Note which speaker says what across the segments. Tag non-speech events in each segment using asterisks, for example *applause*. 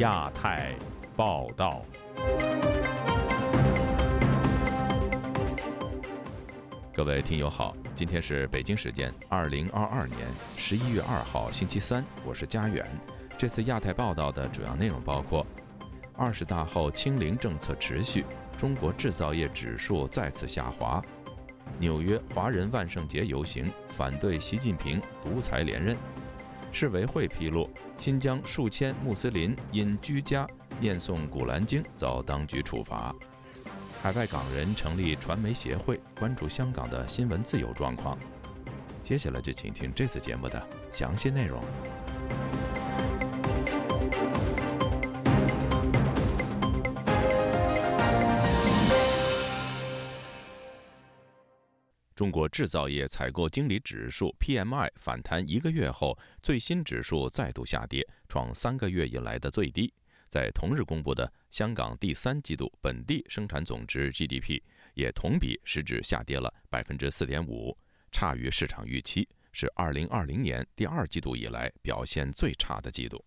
Speaker 1: 亚太报道。各位听友好，今天是北京时间二零二二年十一月二号星期三，我是佳远。这次亚太报道的主要内容包括：二十大后清零政策持续，中国制造业指数再次下滑；纽约华人万圣节游行反对习近平独裁连任；市委会披露，新疆数千穆斯林因居家念诵古兰经遭当局处罚。海外港人成立传媒协会，关注香港的新闻自由状况。接下来就请听这次节目的详细内容。中国制造业采购经理指数 （PMI） 反弹一个月后，最新指数再度下跌，创三个月以来的最低。在同日公布的香港第三季度本地生产总值 GDP 也同比实质下跌了百分之四点五，差于市场预期，是二零二零年第二季度以来表现最差的季度。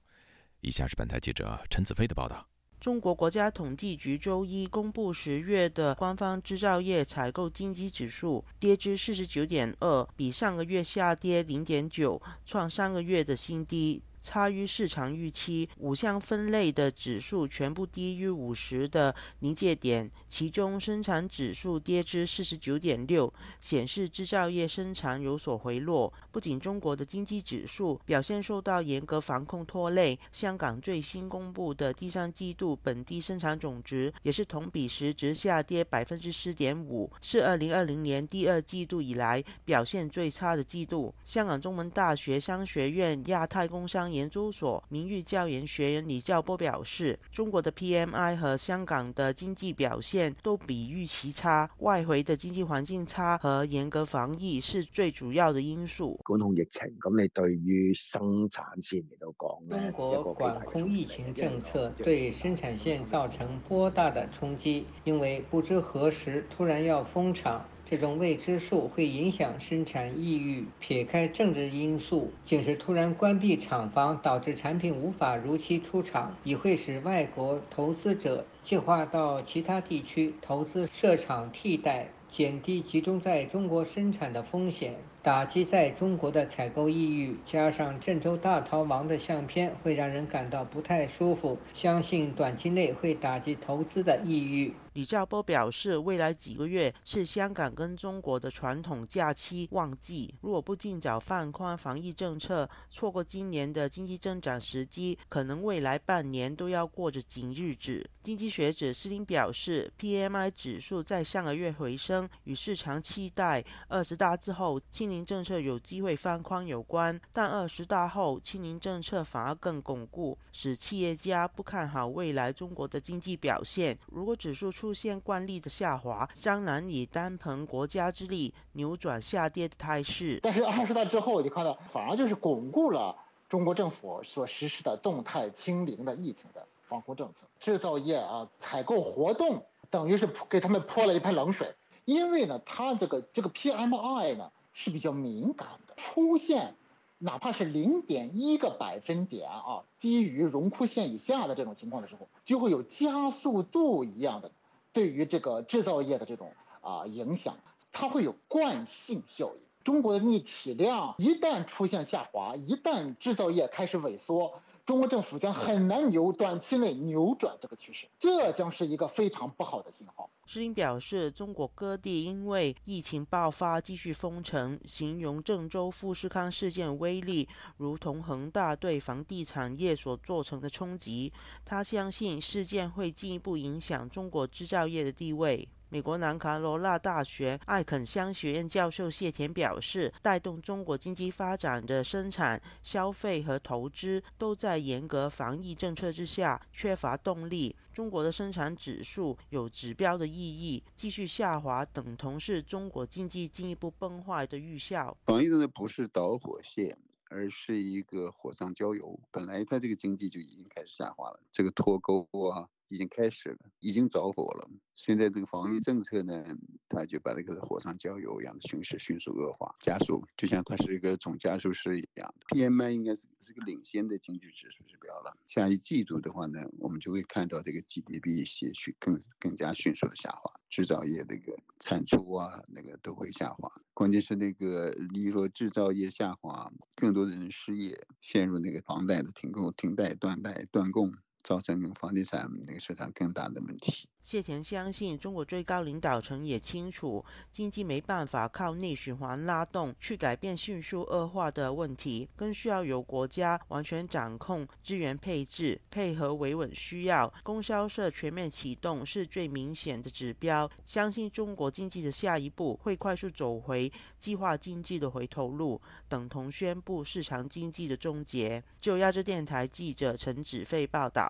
Speaker 1: 以下是本台记者陈子飞的报道。
Speaker 2: 中国国家统计局周一公布十月的官方制造业采购经济指数，跌至四十九点二，比上个月下跌零点九，创三个月的新低。差于市场预期，五项分类的指数全部低于五十的临界点，其中生产指数跌至四十九点六，显示制造业生产有所回落。不仅中国的经济指数表现受到严格防控拖累，香港最新公布的第三季度本地生产总值也是同比实值下跌百分之四点五，是二零二零年第二季度以来表现最差的季度。香港中文大学商学院亚太工商。研究所名誉教研学员李教波表示，中国的 PMI 和香港的经济表现都比预期差，外围的经济环境差和严格防疫是最主要的因素。
Speaker 3: 管控疫情，咁你对于生产线嚟到讲，
Speaker 4: 中国管控疫情政策对生产线造成颇大的冲击，因为不知何时突然要封厂。这种未知数会影响生产意欲。撇开政治因素，仅是突然关闭厂房，导致产品无法如期出厂，也会使外国投资者计划到其他地区投资设厂替代。减低集中在中国生产的风险，打击在中国的采购意欲，加上郑州大逃亡的相片，会让人感到不太舒服。相信短期内会打击投资的意欲。
Speaker 2: 李兆波表示，未来几个月是香港跟中国的传统假期旺季，如果不尽早放宽防疫政策，错过今年的经济增长时机，可能未来半年都要过着紧日子。经济学者施林表示，PMI 指数在上个月回升。与市场期待二十大之后清零政策有机会放宽有关，但二十大后清零政策反而更巩固，使企业家不看好未来中国的经济表现。如果指数出出现惯例的下滑，将难以单凭国家之力扭转下跌的态势。
Speaker 5: 但是二十大之后，你看到反而就是巩固了中国政府所实施的动态清零的疫情的防控政策。制造业啊，采购活动等于是给他们泼了一盆冷水。因为呢，它这个这个 PMI 呢是比较敏感的，出现哪怕是零点一个百分点啊，低于荣枯线以下的这种情况的时候，就会有加速度一样的对于这个制造业的这种啊影响，它会有惯性效应。中国的逆体量一旦出现下滑，一旦制造业开始萎缩。中国政府将很难扭短期内扭转这个趋势，这将是一个非常不好的信号。
Speaker 2: 施林表示，中国各地因为疫情爆发继续封城，形容郑州富士康事件威力如同恒大对房地产业所造成的冲击。他相信事件会进一步影响中国制造业的地位。美国南卡罗纳大学艾肯乡学院教授谢田表示，带动中国经济发展的生产、消费和投资都在严格防疫政策之下缺乏动力。中国的生产指数有指标的意义，继续下滑等同是中国经济进一步崩坏的预兆。
Speaker 6: 防疫的不是导火线，而是一个火上浇油。本来它这个经济就已经开始下滑了，这个脱钩啊。已经开始了，已经着火了。现在这个防御政策呢，它就把这个火上浇油一样的形势迅速恶化，加速，就像它是一个总加速师一样。PMI 应该是是个领先的经济指数指标了。下一季度的话呢，我们就会看到这个 GDP 些许更更加迅速的下滑，制造业这个产出啊，那个都会下滑。关键是那个，例如制造业下滑，更多的人失业，陷入那个房贷的停供、停贷、断贷、断供。造成房地产那个市场更大的问题。
Speaker 2: 谢田相信，中国最高领导层也清楚，经济没办法靠内循环拉动去改变迅速恶化的问题，更需要由国家完全掌控资源配置，配合维稳需要。供销社全面启动是最明显的指标。相信中国经济的下一步会快速走回计划经济的回头路，等同宣布市场经济的终结。就亚洲电台记者陈子飞报道。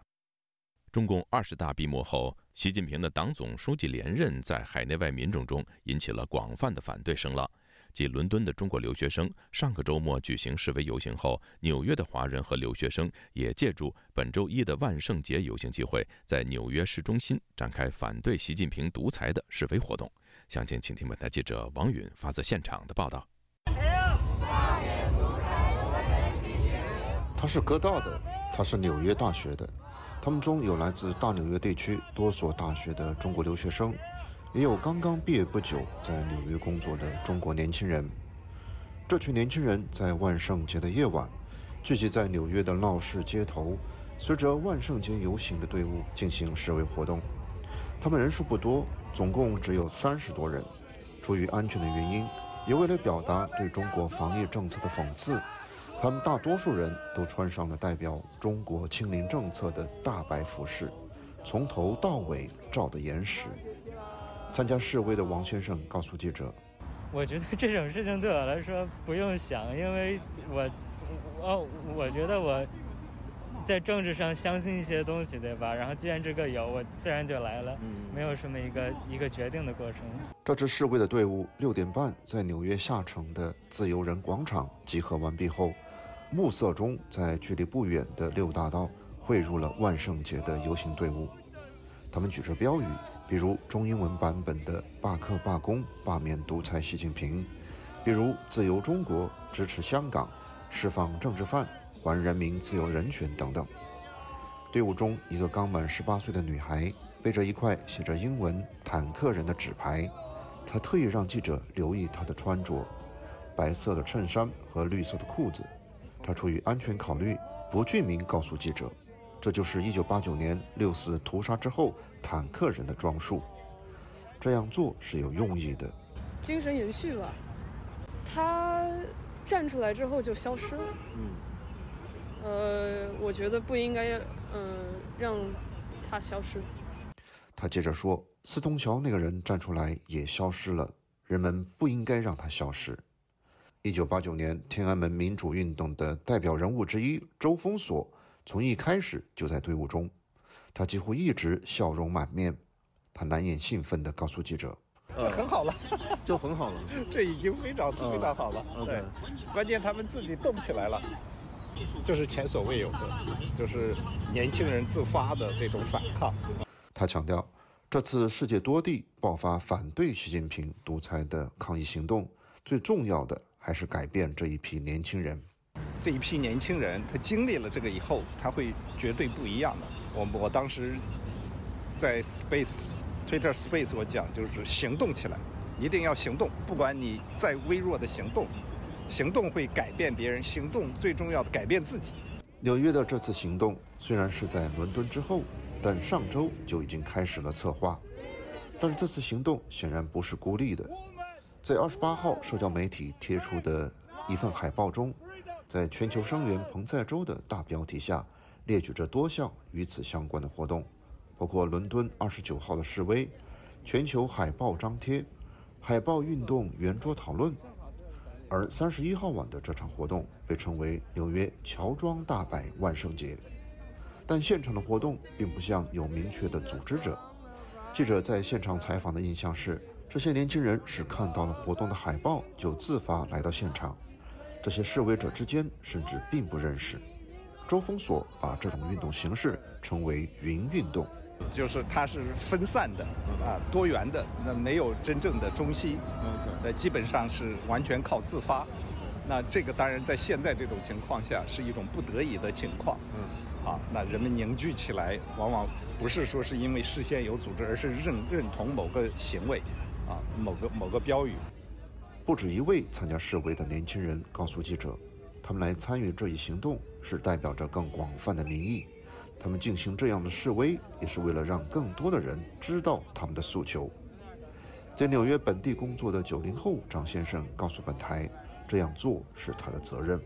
Speaker 1: 中共二十大闭幕后，习近平的党总书记连任在海内外民众中引起了广泛的反对声浪。继伦敦的中国留学生上个周末举行示威游行后，纽约的华人和留学生也借助本周一的万圣节游行机会，在纽约市中心展开反对习近平独裁的示威活动。详情，请听本台记者王允发自现场的报道。
Speaker 7: 他是哥大的，他是纽约大学的。他们中有来自大纽约地区多所大学的中国留学生，也有刚刚毕业不久在纽约工作的中国年轻人。这群年轻人在万圣节的夜晚，聚集在纽约的闹市街头，随着万圣节游行的队伍进行示威活动。他们人数不多，总共只有三十多人。出于安全的原因，也为了表达对中国防疫政策的讽刺。他们大多数人都穿上了代表中国清零政策的大白服饰，从头到尾照得严实。参加示威的王先生告诉记者：“
Speaker 8: 我觉得这种事情对我来说不用想，因为我，哦，我觉得我在政治上相信一些东西，对吧？然后既然这个有，我自然就来了，没有什么一个一个决定的过程。”
Speaker 7: 这支示威的队伍六点半在纽约下城的自由人广场集合完毕后。暮色中，在距离不远的六大道汇入了万圣节的游行队伍。他们举着标语，比如中英文版本的“罢课罢工，罢免独裁习近平”，比如“自由中国，支持香港，释放政治犯，还人民自由人权”等等。队伍中，一个刚满十八岁的女孩背着一块写着英文“坦克人”的纸牌，她特意让记者留意她的穿着：白色的衬衫和绿色的裤子。他出于安全考虑，不具名告诉记者，这就是1989年六四屠杀之后坦克人的装束。这样做是有用意的，
Speaker 9: 精神延续吧。他站出来之后就消失了。嗯。呃，我觉得不应该，嗯，让他消失。
Speaker 7: 他接着说：“四通桥那个人站出来也消失了，人们不应该让他消失。”一九八九年天安门民主运动的代表人物之一周峰锁，从一开始就在队伍中，他几乎一直笑容满面。他难掩兴奋地告诉记者：“
Speaker 10: 这很好了，*laughs*
Speaker 7: 就很好了，*laughs*
Speaker 10: 这已经非常非常好了。对，关键他们自己动起来了，这是前所未有的，就是年轻人自发的这种反抗。”
Speaker 7: 他强调，这次世界多地爆发反对习近平独裁的抗议行动，最重要的。还是改变这一批年轻人。
Speaker 10: 这一批年轻人，他经历了这个以后，他会绝对不一样的。我我当时在 Space Twitter Space 我讲，就是行动起来，一定要行动，不管你再微弱的行动，行动会改变别人，行动最重要的改变自己。
Speaker 7: 纽约的这次行动虽然是在伦敦之后，但上周就已经开始了策划。但是这次行动显然不是孤立的。在二十八号社交媒体贴出的一份海报中，在全球声援彭在州的大标题下，列举着多项与此相关的活动，包括伦敦二十九号的示威、全球海报张贴、海报运动圆桌讨论。而三十一号晚的这场活动被称为纽约乔装大摆万圣节，但现场的活动并不像有明确的组织者。记者在现场采访的印象是。这些年轻人是看到了活动的海报就自发来到现场，这些示威者之间甚至并不认识。周峰锁把这种运动形式称为“云运动”。
Speaker 10: 就是它是分散的啊，多元的，那没有真正的中心，那，基本上是完全靠自发。那这个当然在现在这种情况下是一种不得已的情况。嗯，好，那人们凝聚起来，往往不是说是因为事先有组织，而是认认同某个行为，啊，某个某个标语。
Speaker 7: 不止一位参加示威的年轻人告诉记者，他们来参与这一行动是代表着更广泛的民意。他们进行这样的示威，也是为了让更多的人知道他们的诉求。在纽约本地工作的九零后张先生告诉本台，这样做是他的责任。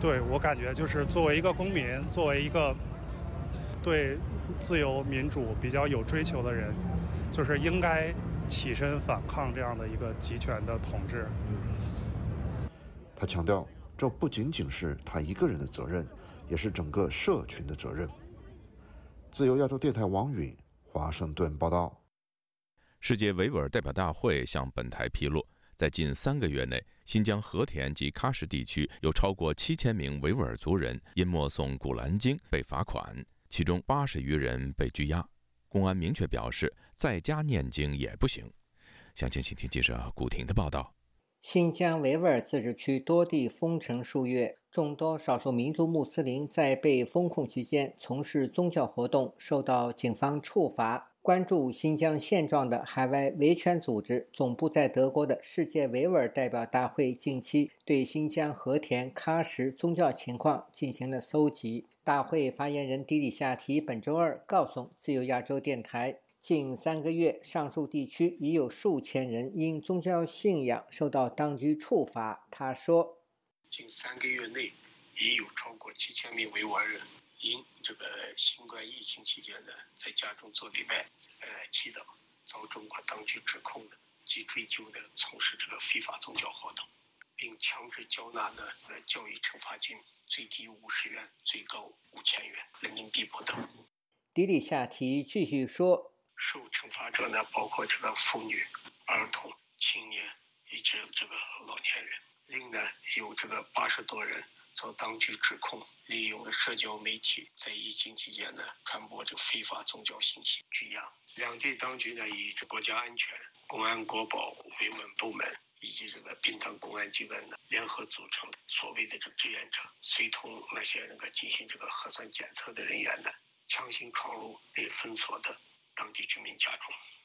Speaker 11: 对我感觉，就是作为一个公民，作为一个对自由民主比较有追求的人，就是应该起身反抗这样的一个集权的统治。
Speaker 7: 他强调，这不仅仅是他一个人的责任，也是整个社群的责任。自由亚洲电台王允华盛顿报道。
Speaker 1: 世界维吾尔代表大会向本台披露，在近三个月内，新疆和田及喀什地区有超过七千名维吾尔族人因默诵《古兰经》被罚款，其中八十余人被拘押。公安明确表示，在家念经也不行。详情，请听记者古婷的报道。
Speaker 4: 新疆维吾尔自治区多地封城数月，众多少数民族穆斯林在被封控期间从事宗教活动，受到警方处罚。关注新疆现状的海外维权组织总部在德国的世界维吾尔代表大会近期对新疆和田、喀什宗教情况进行了搜集。大会发言人迪里夏提本周二告诉自由亚洲电台。近三个月，上述地区已有数千人因宗教信仰受到当局处罚。他说：“
Speaker 12: 近三个月内，已有超过七千名维吾尔人因这个新冠疫情期间呢，在家中做礼拜、呃祈祷，遭中国当局指控的及追究的从事这个非法宗教活动，并强制缴纳呢呃教育惩罚金，最低五十元，最高五千元人民币不等。”
Speaker 4: 迪里夏提继续说。
Speaker 12: 受惩罚者呢，包括这个妇女、儿童、青年以及这个老年人。另呢，有这个八十多人遭当局指控，利用了社交媒体在疫情期间呢传播这非法宗教信息，拘押。两地当局呢，以这国家安全、公安、国保、维稳部门以及这个滨江公安机关呢联合组成所谓的这个志愿者，随同那些那个进行这个核酸检测的人员呢，强行闯入被封锁的。当地居民家中。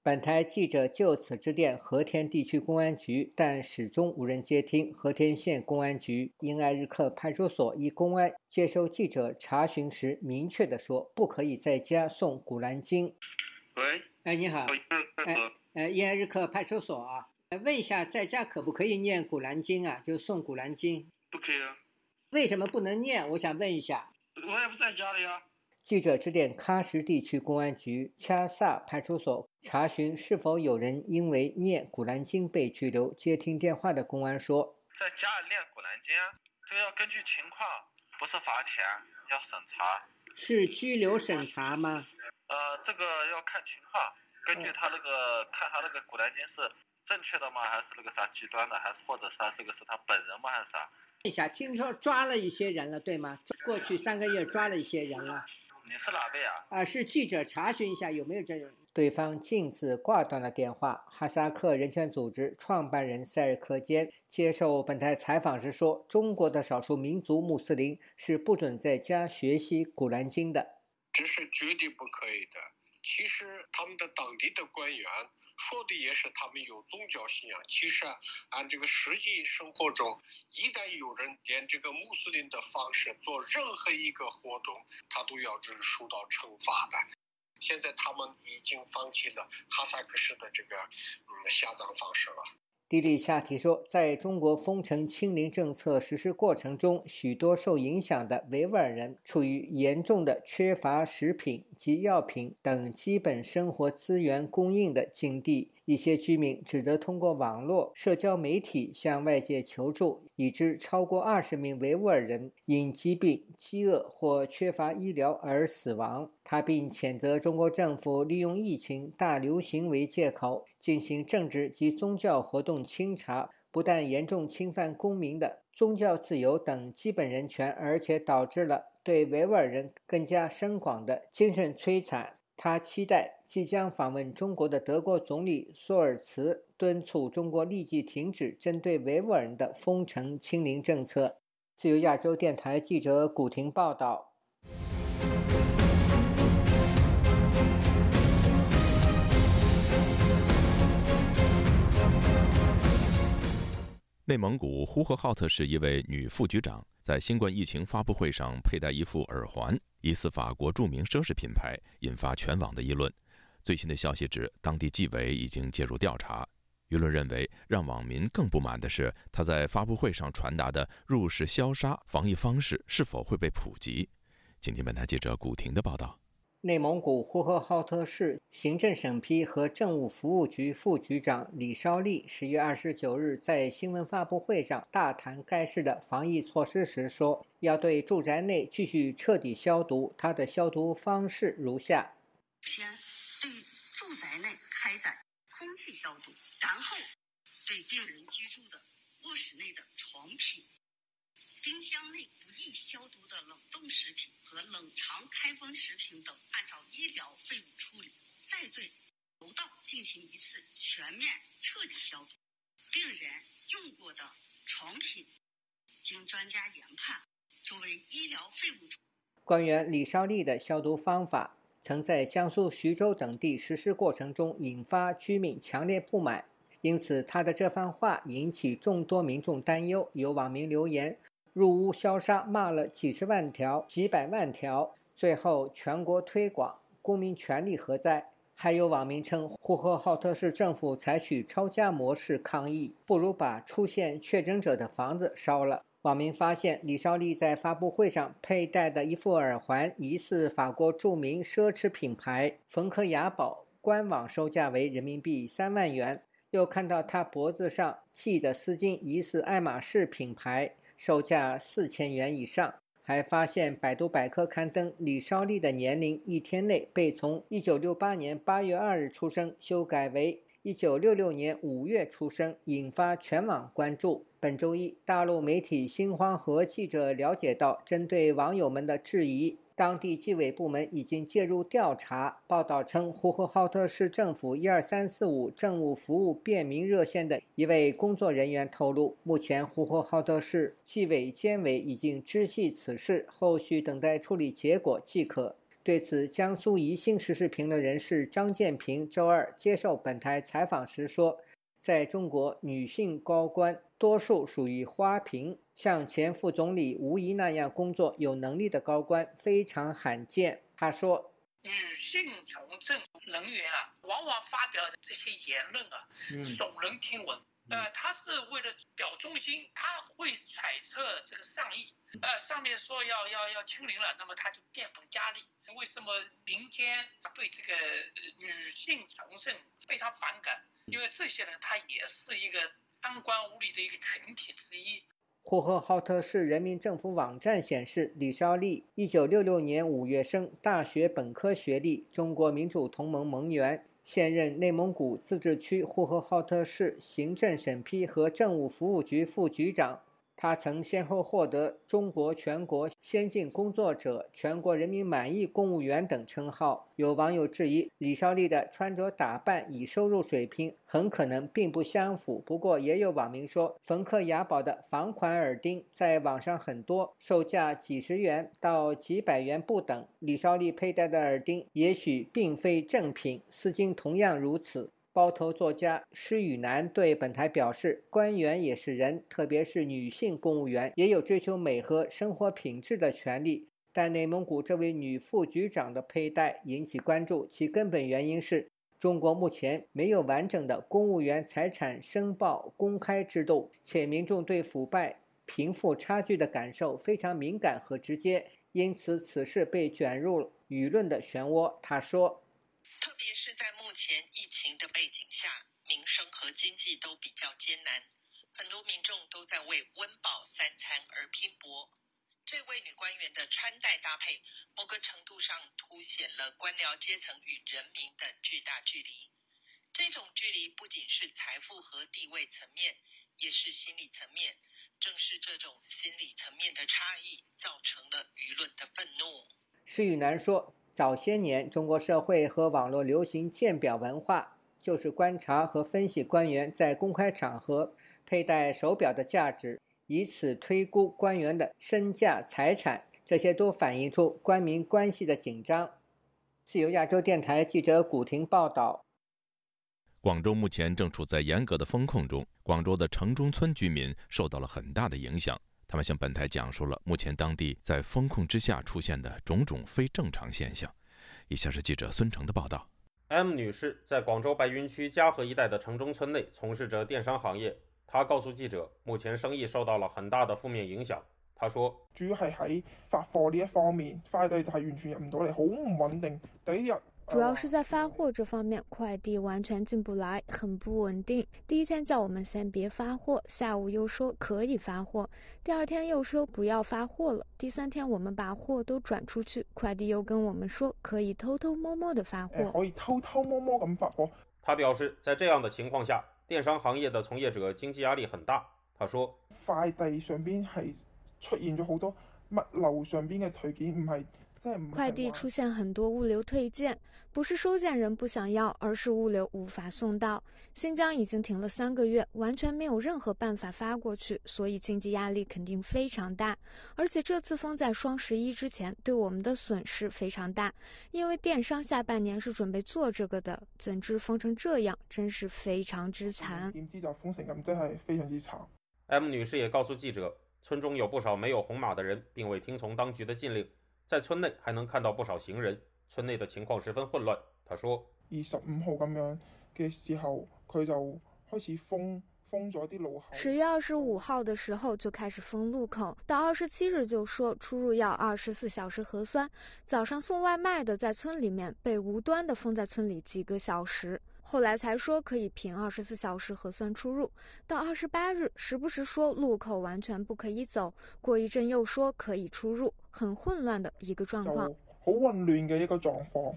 Speaker 4: 本台记者就此致电和田地区公安局，但始终无人接听。和田县公安局因艾日克派出所一公安接收记者查询时，明确的说，不可以在家诵《古兰经》。
Speaker 13: 喂，
Speaker 4: 哎，你好，哎，哎，因艾日克派出所啊，问一下，在家可不可以念《古兰经》啊？就诵《古兰经》？
Speaker 13: 不可以啊。
Speaker 4: 为什么不能念？我想问一下。
Speaker 13: 我也不在家里啊。
Speaker 4: 记者致电喀什地区公安局恰萨派出所查询是否有人因为念《古兰经》被拘留。接听电话的公安说：“
Speaker 13: 在家里念《古兰经》，这个要根据情况，不是罚钱，要审查。
Speaker 4: 是拘留审查吗？
Speaker 13: 呃，这个要看情况，根据他那个看他那个《古兰经》是正确的吗？还是那个啥极端的？还是或者是他这个是他本人吗？还是啥？
Speaker 4: 一下，听说抓了一些人了，对吗？过去三个月抓了一些人了。”
Speaker 13: 你是哪位啊？
Speaker 4: 啊，是记者查询一下有没有这种。对方径自挂断了电话。哈萨克人权组织创办人塞尔克坚接受本台采访时说：“中国的少数民族穆斯林是不准在家学习古兰经的，
Speaker 14: 这是绝对不可以的。其实他们的当地的官员。”说的也是他们有宗教信仰，其实按这个实际生活中，一旦有人点这个穆斯林的方式做任何一个活动，他都要是受到惩罚的。现在他们已经放弃了哈萨克式的这个嗯下葬方式了。
Speaker 4: 迪丽夏提说，在中国封城清零政策实施过程中，许多受影响的维吾尔人处于严重的缺乏食品及药品等基本生活资源供应的境地。一些居民只得通过网络社交媒体向外界求助，已知超过二十名维吾尔人因疾病、饥饿或缺乏医疗而死亡。他并谴责中国政府利用疫情大流行为借口进行政治及宗教活动清查，不但严重侵犯公民的宗教自由等基本人权，而且导致了对维吾尔人更加深广的精神摧残。他期待即将访问中国的德国总理舒尔茨敦促中国立即停止针对维吾尔人的封城清零政策。自由亚洲电台记者古婷报道。
Speaker 1: 内蒙古呼和浩特市一位女副局长在新冠疫情发布会上佩戴一副耳环，疑似法国著名奢侈品牌，引发全网的议论。最新的消息指，当地纪委已经介入调查。舆论认为，让网民更不满的是，他在发布会上传达的入室消杀防疫方式是否会被普及？请听本台记者古婷的报道。
Speaker 4: 内蒙古呼和浩特市行政审批和政务服务局副局长李绍利十月二十九日在新闻发布会上大谈该市的防疫措施时说：“要对住宅内继续彻底消毒，他的消毒方式如下：
Speaker 15: 先对住宅内开展空气消毒，然后对病人居住的卧室内的床品。”冰箱内不易消毒的冷冻食品和冷藏开封食品等，按照医疗废物处理；再对楼道进行一次全面彻底消毒。病人用过的床品，经专家研判作为医疗废物。
Speaker 4: 官员李绍利的消毒方法，曾在江苏徐州等地实施过程中引发居民强烈不满，因此他的这番话引起众多民众担忧。有网民留言。入屋消杀，骂了几十万条、几百万条，最后全国推广，公民权利何在？还有网民称，呼和浩特市政府采取抄家模式抗议，不如把出现确诊者的房子烧了。网民发现，李绍利在发布会上佩戴的一副耳环，疑似法国著名奢侈品牌冯克雅宝，官网售价为人民币三万元。又看到他脖子上系的丝巾，疑似爱马仕品牌。售价四千元以上，还发现百度百科刊登李绍利的年龄一天内被从一九六八年八月二日出生修改为一九六六年五月出生，引发全网关注。本周一，大陆媒体新黄河记者了解到，针对网友们的质疑。当地纪委部门已经介入调查。报道称，呼和浩特市政府“一二三四五”政务服务便民热线的一位工作人员透露，目前呼和浩特市纪委监委已经知悉此事，后续等待处理结果即可。对此，江苏宜兴时事评论人士张建平周二接受本台采访时说。在中国，女性高官多数属于花瓶，像前副总理吴仪那样工作有能力的高官非常罕见。他说：“
Speaker 16: 女性从政人员啊，往往发表的这些言论啊，耸人听闻。呃，他是为了表忠心，他会揣测这个上意。呃，上面说要要要清零了，那么他就变本加厉。为什么民间对这个女性从政非常反感？”因为这些人，他也是一个贪官污吏的一个群体之一。
Speaker 4: 呼和浩特市人民政府网站显示，李绍利，一九六六年五月生，大学本科学历，中国民主同盟盟员，现任内蒙古自治区呼和浩特市行政审批和政务服务局副局长。他曾先后获得中国全国先进工作者、全国人民满意公务员等称号。有网友质疑李绍利的穿着打扮与收入水平很可能并不相符。不过，也有网民说，冯克雅宝的仿款耳钉在网上很多，售价几十元到几百元不等。李绍利佩戴的耳钉也许并非正品，丝巾同样如此。包头作家施雨楠对本台表示：“官员也是人，特别是女性公务员，也有追求美和生活品质的权利。但内蒙古这位女副局长的佩戴引起关注，其根本原因是中国目前没有完整的公务员财产申报公开制度，且民众对腐败、贫富差距的感受非常敏感和直接，因此此事被卷入舆论的漩涡。”他说。
Speaker 17: 特别是在目前疫情的背景下，民生和经济都比较艰难，很多民众都在为温饱三餐而拼搏。这位女官员的穿戴搭配，某个程度上凸显了官僚阶层与人民的巨大距离。这种距离不仅是财富和地位层面，也是心理层面。正是这种心理层面的差异，造成了舆论的愤怒。
Speaker 4: 施雨楠说。早些年，中国社会和网络流行鉴表文化，就是观察和分析官员在公开场合佩戴手表的价值，以此推估官员的身价财产。这些都反映出官民关系的紧张。自由亚洲电台记者古婷报道。
Speaker 1: 广州目前正处在严格的风控中，广州的城中村居民受到了很大的影响。他们向本台讲述了目前当地在风控之下出现的种种非正常现象。以下是记者孙成的报道。
Speaker 18: M 女士在广州白云区嘉禾一带的城中村内从事着电商行业，她告诉记者，目前生意受到了很大的负面影响。她说：“
Speaker 19: 主要係喺發貨呢一方面，快遞就係完全入唔到嚟，好唔穩定。第一日
Speaker 20: 主要是在发货这方面，快递完全进不来，很不稳定。第一天叫我们先别发货，下午又说可以发货，第二天又说不要发货了，第三天我们把货都转出去，快递又跟我们说可以偷偷摸摸的发货，
Speaker 19: 可以偷偷摸摸咁发货。”
Speaker 18: 他表示，在这样的情况下，电商行业的从业者经济压力很大。他说：“
Speaker 19: 快递上边系。”出现咗好多物流上边嘅退件，唔系
Speaker 20: 快递出现很多物流退件，不是收件人不想要，而是物流无法送到。新疆已经停了三个月，完全没有任何办法发过去，所以经济压力肯定非常大。而且这次封在双十一之前，对我们的损失非常大，因为电商下半年是准备做这个的，怎知封成这样，真是非常之惨。
Speaker 19: 点知就封成咁，真系非常之惨。
Speaker 18: M 女士也告诉记者。村中有不少没有红码的人，并未听从当局的禁令。在村内还能看到不少行人。村内的情况十分混乱。他说：“
Speaker 19: 二十五号咁样嘅时候，佢就开始封封咗啲路口。
Speaker 20: 十月二十五号的时候就开始封路口，到二十七日就说出入要二十四小时核酸。早上送外卖的在村里面被无端的封在村里几个小时。”后来才说可以凭二十四小时核酸出入，到二十八日时不时说路口完全不可以走，过一阵又说可以出入，很混乱的一个状况。
Speaker 19: 好混乱嘅一个状况。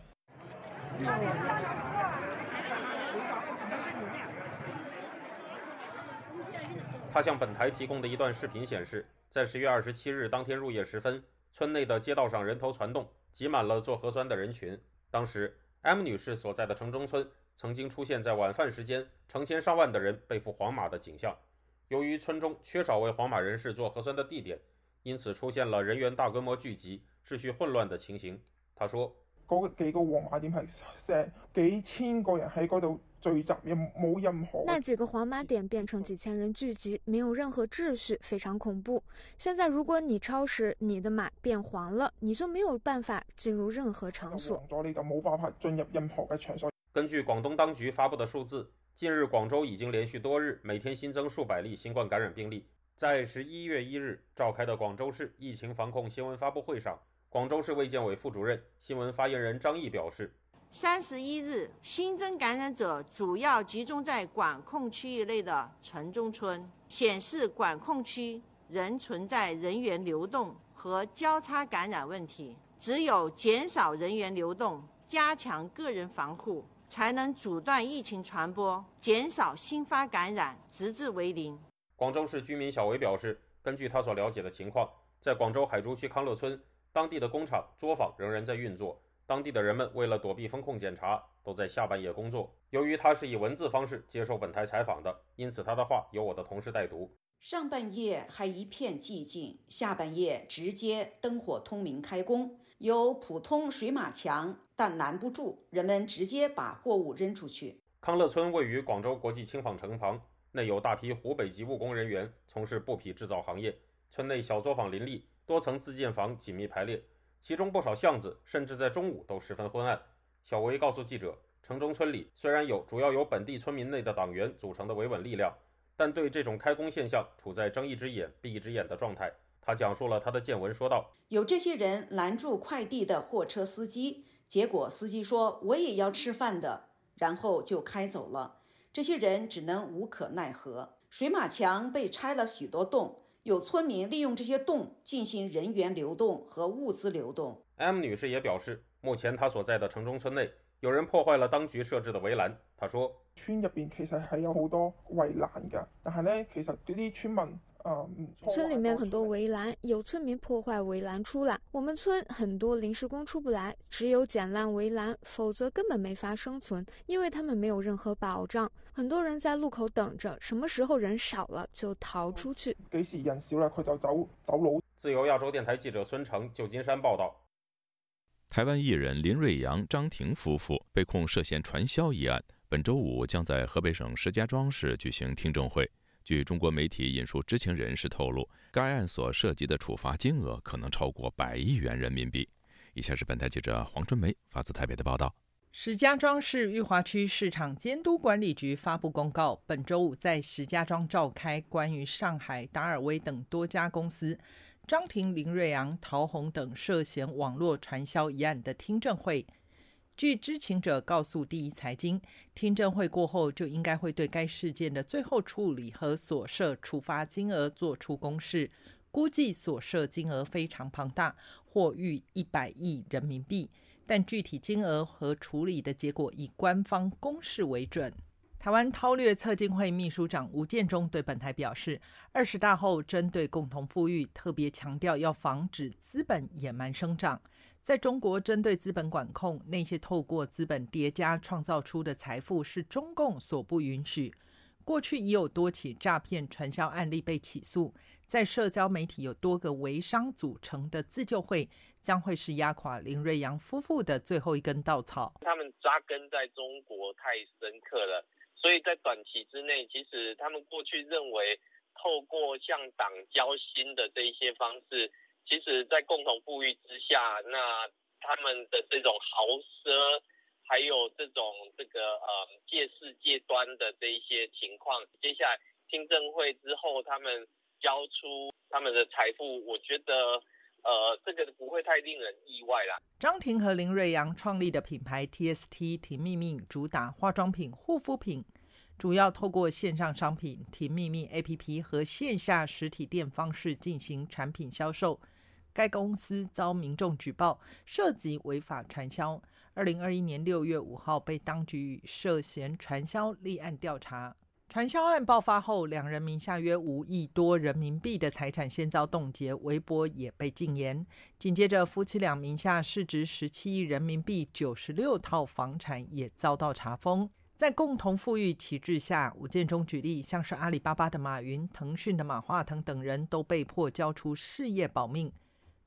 Speaker 18: 他向本台提供的一段视频显示，在十月二十七日当天入夜时分，村内的街道上人头攒动，挤满了做核酸的人群。当时，M 女士所在的城中村。曾经出现在晚饭时间，成千上万的人背负黄马的景象。由于村中缺少为黄马人士做核酸的地点，因此出现了人员大规模聚集、秩序混乱的情形。他说：“
Speaker 19: 嗰几个黄马点系成几千个人喺嗰度。”聚集也冇任何。
Speaker 20: 那几个黄马点变成几千人聚集，没有任何秩序，非常恐怖。现在如果你超时，你的马变黄了，你就没有办法进入任何场所。
Speaker 19: 黄咗你就冇办法进入任何嘅场所。
Speaker 18: 根据广东当局发布的数字，近日广州已经连续多日每天新增数百例新冠感染病例。在十一月一日召开的广州市疫情防控新闻发布会上，广州市卫健委副主任、新闻发言人张毅表示。
Speaker 21: 三十一日新增感染者主要集中在管控区域内的城中村，显示管控区仍存在人员流动和交叉感染问题。只有减少人员流动，加强个人防护，才能阻断疫情传播，减少新发感染，直至为零。
Speaker 18: 广州市居民小维表示，根据他所了解的情况，在广州海珠区康乐村，当地的工厂作坊仍然在运作。当地的人们为了躲避风控检查，都在下半夜工作。由于他是以文字方式接受本台采访的，因此他的话由我的同事代读。
Speaker 22: 上半夜还一片寂静，下半夜直接灯火通明开工，有普通水马墙，但拦不住人们直接把货物扔出去。
Speaker 18: 康乐村位于广州国际轻纺城旁，内有大批湖北籍务工人员从事布匹制造行业。村内小作坊林立，多层自建房紧密排列。其中不少巷子甚至在中午都十分昏暗。小维告诉记者，城中村里虽然有主要由本地村民内的党员组成的维稳力量，但对这种开工现象处在睁一只眼闭一只眼的状态。他讲述了他的见闻，说道：“
Speaker 22: 有这些人拦住快递的货车司机，结果司机说我也要吃饭的，然后就开走了。这些人只能无可奈何。水马墙被拆了许多洞。”有村民利用这些洞进行人员流动和物资流动。
Speaker 18: M 女士也表示，目前她所在的城中村内有人破坏了当局设置的围栏。她说：“
Speaker 19: 村入边其实系有好多围栏噶，但系咧，其实嗰啲村民
Speaker 20: 村里面很多围栏，有村民破坏围栏出来。我们村很多临时工出不来，只有捡烂围栏，否则根本没法生存，因为他们没有任何保障。很多人在路口等着，什么时候人少了就逃出去。
Speaker 19: 几时人少了，佢就走走佬。
Speaker 18: 自由亚洲电台记者孙成，旧金山报道。
Speaker 1: 台湾艺人林瑞阳、张庭夫妇被控涉嫌传销一案，本周五将在河北省石家庄市举行听证会。据中国媒体引述知情人士透露，该案所涉及的处罚金额可能超过百亿元人民币。以下是本台记者黄春梅发自台北的报道。
Speaker 23: 石家庄市裕华区市场监督管理局发布公告，本周五在石家庄召开关于上海达尔威等多家公司。张庭、林瑞阳、陶虹等涉嫌网络传销一案的听证会，据知情者告诉第一财经，听证会过后就应该会对该事件的最后处理和所涉处罚金额作出公示，估计所涉金额非常庞大，或逾一百亿人民币，但具体金额和处理的结果以官方公示为准。台湾韬略策进会秘书长吴建中对本台表示，二十大后针对共同富裕，特别强调要防止资本野蛮生长。在中国，针对资本管控，那些透过资本叠加创造出的财富是中共所不允许。过去已有多起诈骗传销案例被起诉，在社交媒体有多个微商组成的自救会，将会是压垮林瑞阳夫妇的最后一根稻草。
Speaker 24: 他们扎根在中国太深刻了。所以在短期之内，其实他们过去认为透过向党交心的这一些方式，其实在共同富裕之下，那他们的这种豪奢，还有这种这个呃借势借端的这一些情况，接下来听证会之后，他们交出他们的财富，我觉得。呃，这个不会太令人意外啦。
Speaker 23: 张庭和林瑞阳创立的品牌 TST 婷秘密主打化妆品、护肤品，主要透过线上商品婷秘密 APP 和线下实体店方式进行产品销售。该公司遭民众举报涉及违法传销，二零二一年六月五号被当局涉嫌传销立案调查。传销案爆发后，两人名下约五亿多人民币的财产先遭冻结，微博也被禁言。紧接着，夫妻俩名下市值十七亿人民币、九十六套房产也遭到查封。在共同富裕旗帜下，吴建中举例，像是阿里巴巴的马云、腾讯的马化腾等人都被迫交出事业保命。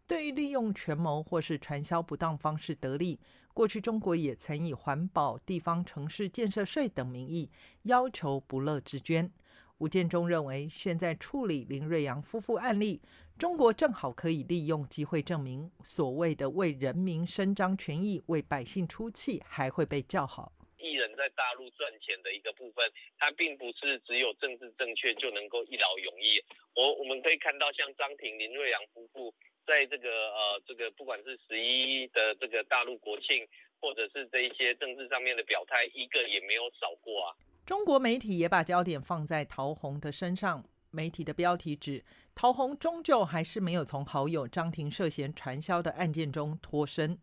Speaker 23: 对于利用权谋或是传销不当方式得利。过去，中国也曾以环保、地方城市建设税等名义要求不乐之捐。吴建中认为，现在处理林瑞阳夫妇案例，中国正好可以利用机会证明，所谓的为人民伸张权益、为百姓出气，还会被叫好。
Speaker 24: 艺人在大陆赚钱的一个部分，他并不是只有政治正确就能够一劳永逸。我我们可以看到，像张庭、林瑞阳夫妇。在这个呃，这个不管是十一的这个大陆国庆，或者是这一些政治上面的表态，一个也没有少过啊。
Speaker 23: 中国媒体也把焦点放在陶虹的身上，媒体的标题指陶虹终究还是没有从好友张庭涉嫌传销的案件中脱身。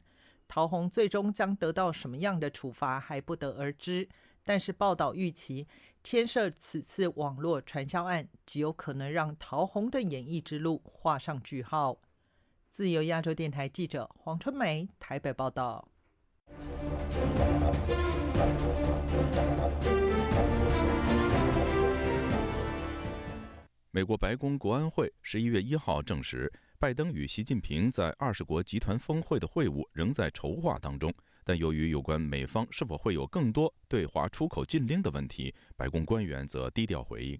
Speaker 23: 陶虹最终将得到什么样的处罚还不得而知，但是报道预期牵涉此次网络传销案，极有可能让陶虹的演艺之路画上句号。自由亚洲电台记者黄春梅台北报道。
Speaker 1: 美国白宫国安会十一月一号证实，拜登与习近平在二十国集团峰会的会晤仍在筹划当中，但由于有关美方是否会有更多对华出口禁令的问题，白宫官员则低调回应。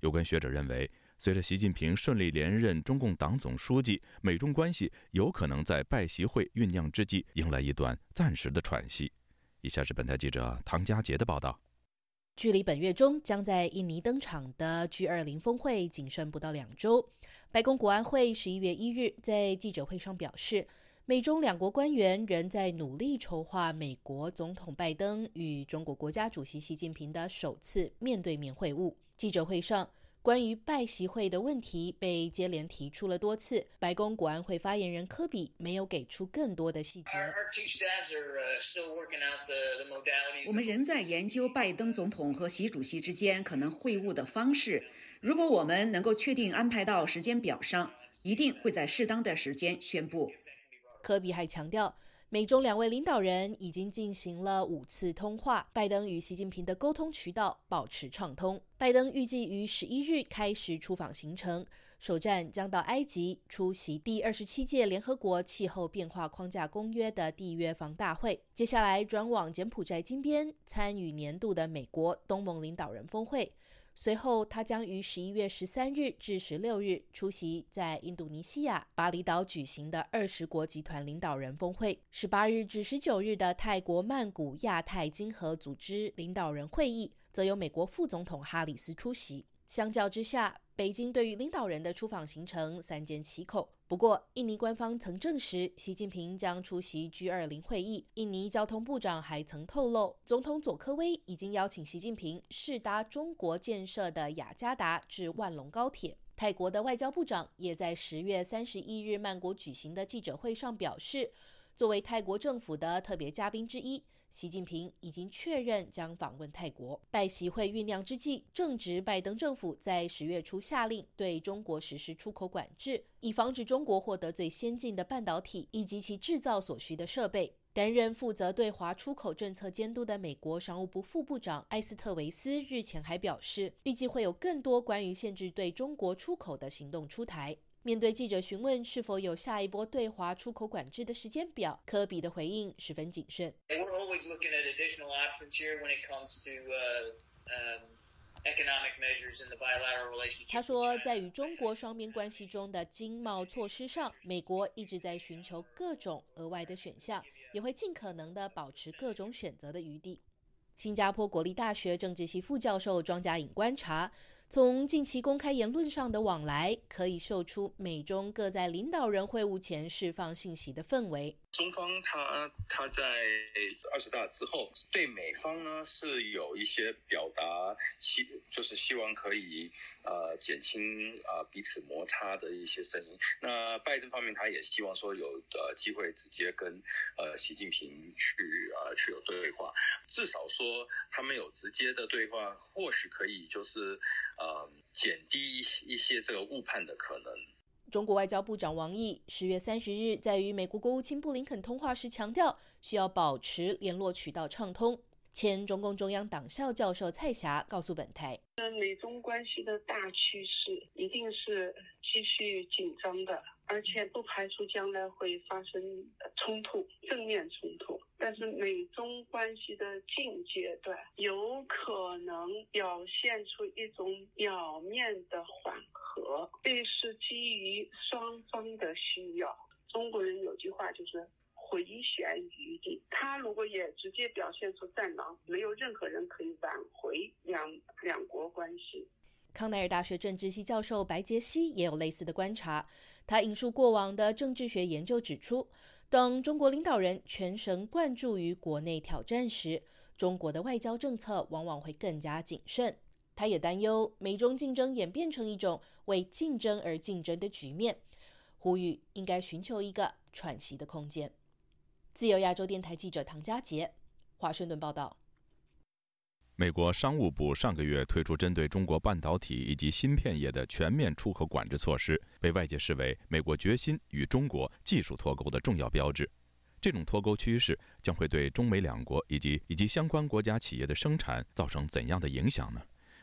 Speaker 1: 有关学者认为。随着习近平顺利连任中共党总书记，美中关系有可能在拜习会酝酿之际迎来一段暂时的喘息。以下是本台记者唐佳杰的报道。
Speaker 25: 距离本月中将在印尼登场的 G20 峰会仅剩不到两周，白宫国安会十一月一日在记者会上表示，美中两国官员仍在努力筹划美国总统拜登与中国国家主席习近平的首次面对面会晤。记者会上。关于拜习会的问题被接连提出了多次，白宫国安会发言人科比没有给出更多的细节。
Speaker 22: 我们仍在研究拜登总统和习主席之间可能会晤的方式。如果我们能够确定安排到时间表上，一定会在适当的时间宣布。
Speaker 25: 科比还强调。美中两位领导人已经进行了五次通话，拜登与习近平的沟通渠道保持畅通。拜登预计于十一日开始出访行程，首站将到埃及出席第二十七届联合国气候变化框架公约的缔约方大会，接下来转往柬埔寨金边参与年度的美国东盟领导人峰会。随后，他将于十一月十三日至十六日出席在印度尼西亚巴厘岛举行的二十国集团领导人峰会。十八日至十九日的泰国曼谷亚太经合组织领导人会议，则由美国副总统哈里斯出席。相较之下，北京对于领导人的出访行程三缄其口。不过，印尼官方曾证实习近平将出席 G20 会议。印尼交通部长还曾透露，总统佐科威已经邀请习近平试搭中国建设的雅加达至万隆高铁。泰国的外交部长也在十月三十一日曼谷举行的记者会上表示，作为泰国政府的特别嘉宾之一。习近平已经确认将访问泰国。拜习会酝酿之际，正值拜登政府在十月初下令对中国实施出口管制，以防止中国获得最先进的半导体以及其制造所需的设备。担任负责对华出口政策监督的美国商务部副部长埃斯特维斯日前还表示，预计会有更多关于限制对中国出口的行动出台。面对记者询问是否有下一波对华出口管制的时间表，科比的回应十分谨慎。他说，在与中国双边关系中的经贸措施上，美国一直在寻求各种额外的选项，也会尽可能的保持各种选择的余地。新加坡国立大学政治系副教授庄家颖观察。从近期公开言论上的往来，可以嗅出美中各在领导人会晤前释放信息的氛围。
Speaker 26: 中方他他在二十大之后，对美方呢是有一些表达希，就是希望可以呃减轻啊彼此摩擦的一些声音。那拜登方面他也希望说有呃机会直接跟呃习近平去啊去有对话，至少说他们有直接的对话，或许可以就是呃减低一些一些这个误判的可能。
Speaker 25: 中国外交部长王毅十月三十日在与美国国务卿布林肯通话时强调，需要保持联络渠道畅通。前中共中央党校教授蔡霞告诉本台：“
Speaker 27: 美中关系的大趋势一定是继续紧张的。”而且不排除将来会发生冲突，正面冲突。但是美中关系的近阶段有可能表现出一种表面的缓和，和这是基于双方的需要。中国人有句话就是“回旋余地”，他如果也直接表现出战狼，没有任何人可以挽回两两国关系。
Speaker 25: 康奈尔大学政治系教授白杰西也有类似的观察。他引述过往的政治学研究指出，当中国领导人全神贯注于国内挑战时，中国的外交政策往往会更加谨慎。他也担忧美中竞争演变成一种为竞争而竞争的局面，呼吁应该寻求一个喘息的空间。自由亚洲电台记者唐佳杰，华盛顿报道。
Speaker 1: 美国商务部上个月推出针对中国半导体以及芯片业的全面出口管制措施，被外界视为美国决心与中国技术脱钩的重要标志。这种脱钩趋势将会对中美两国以及以及相关国家企业的生产造成怎样的影响呢？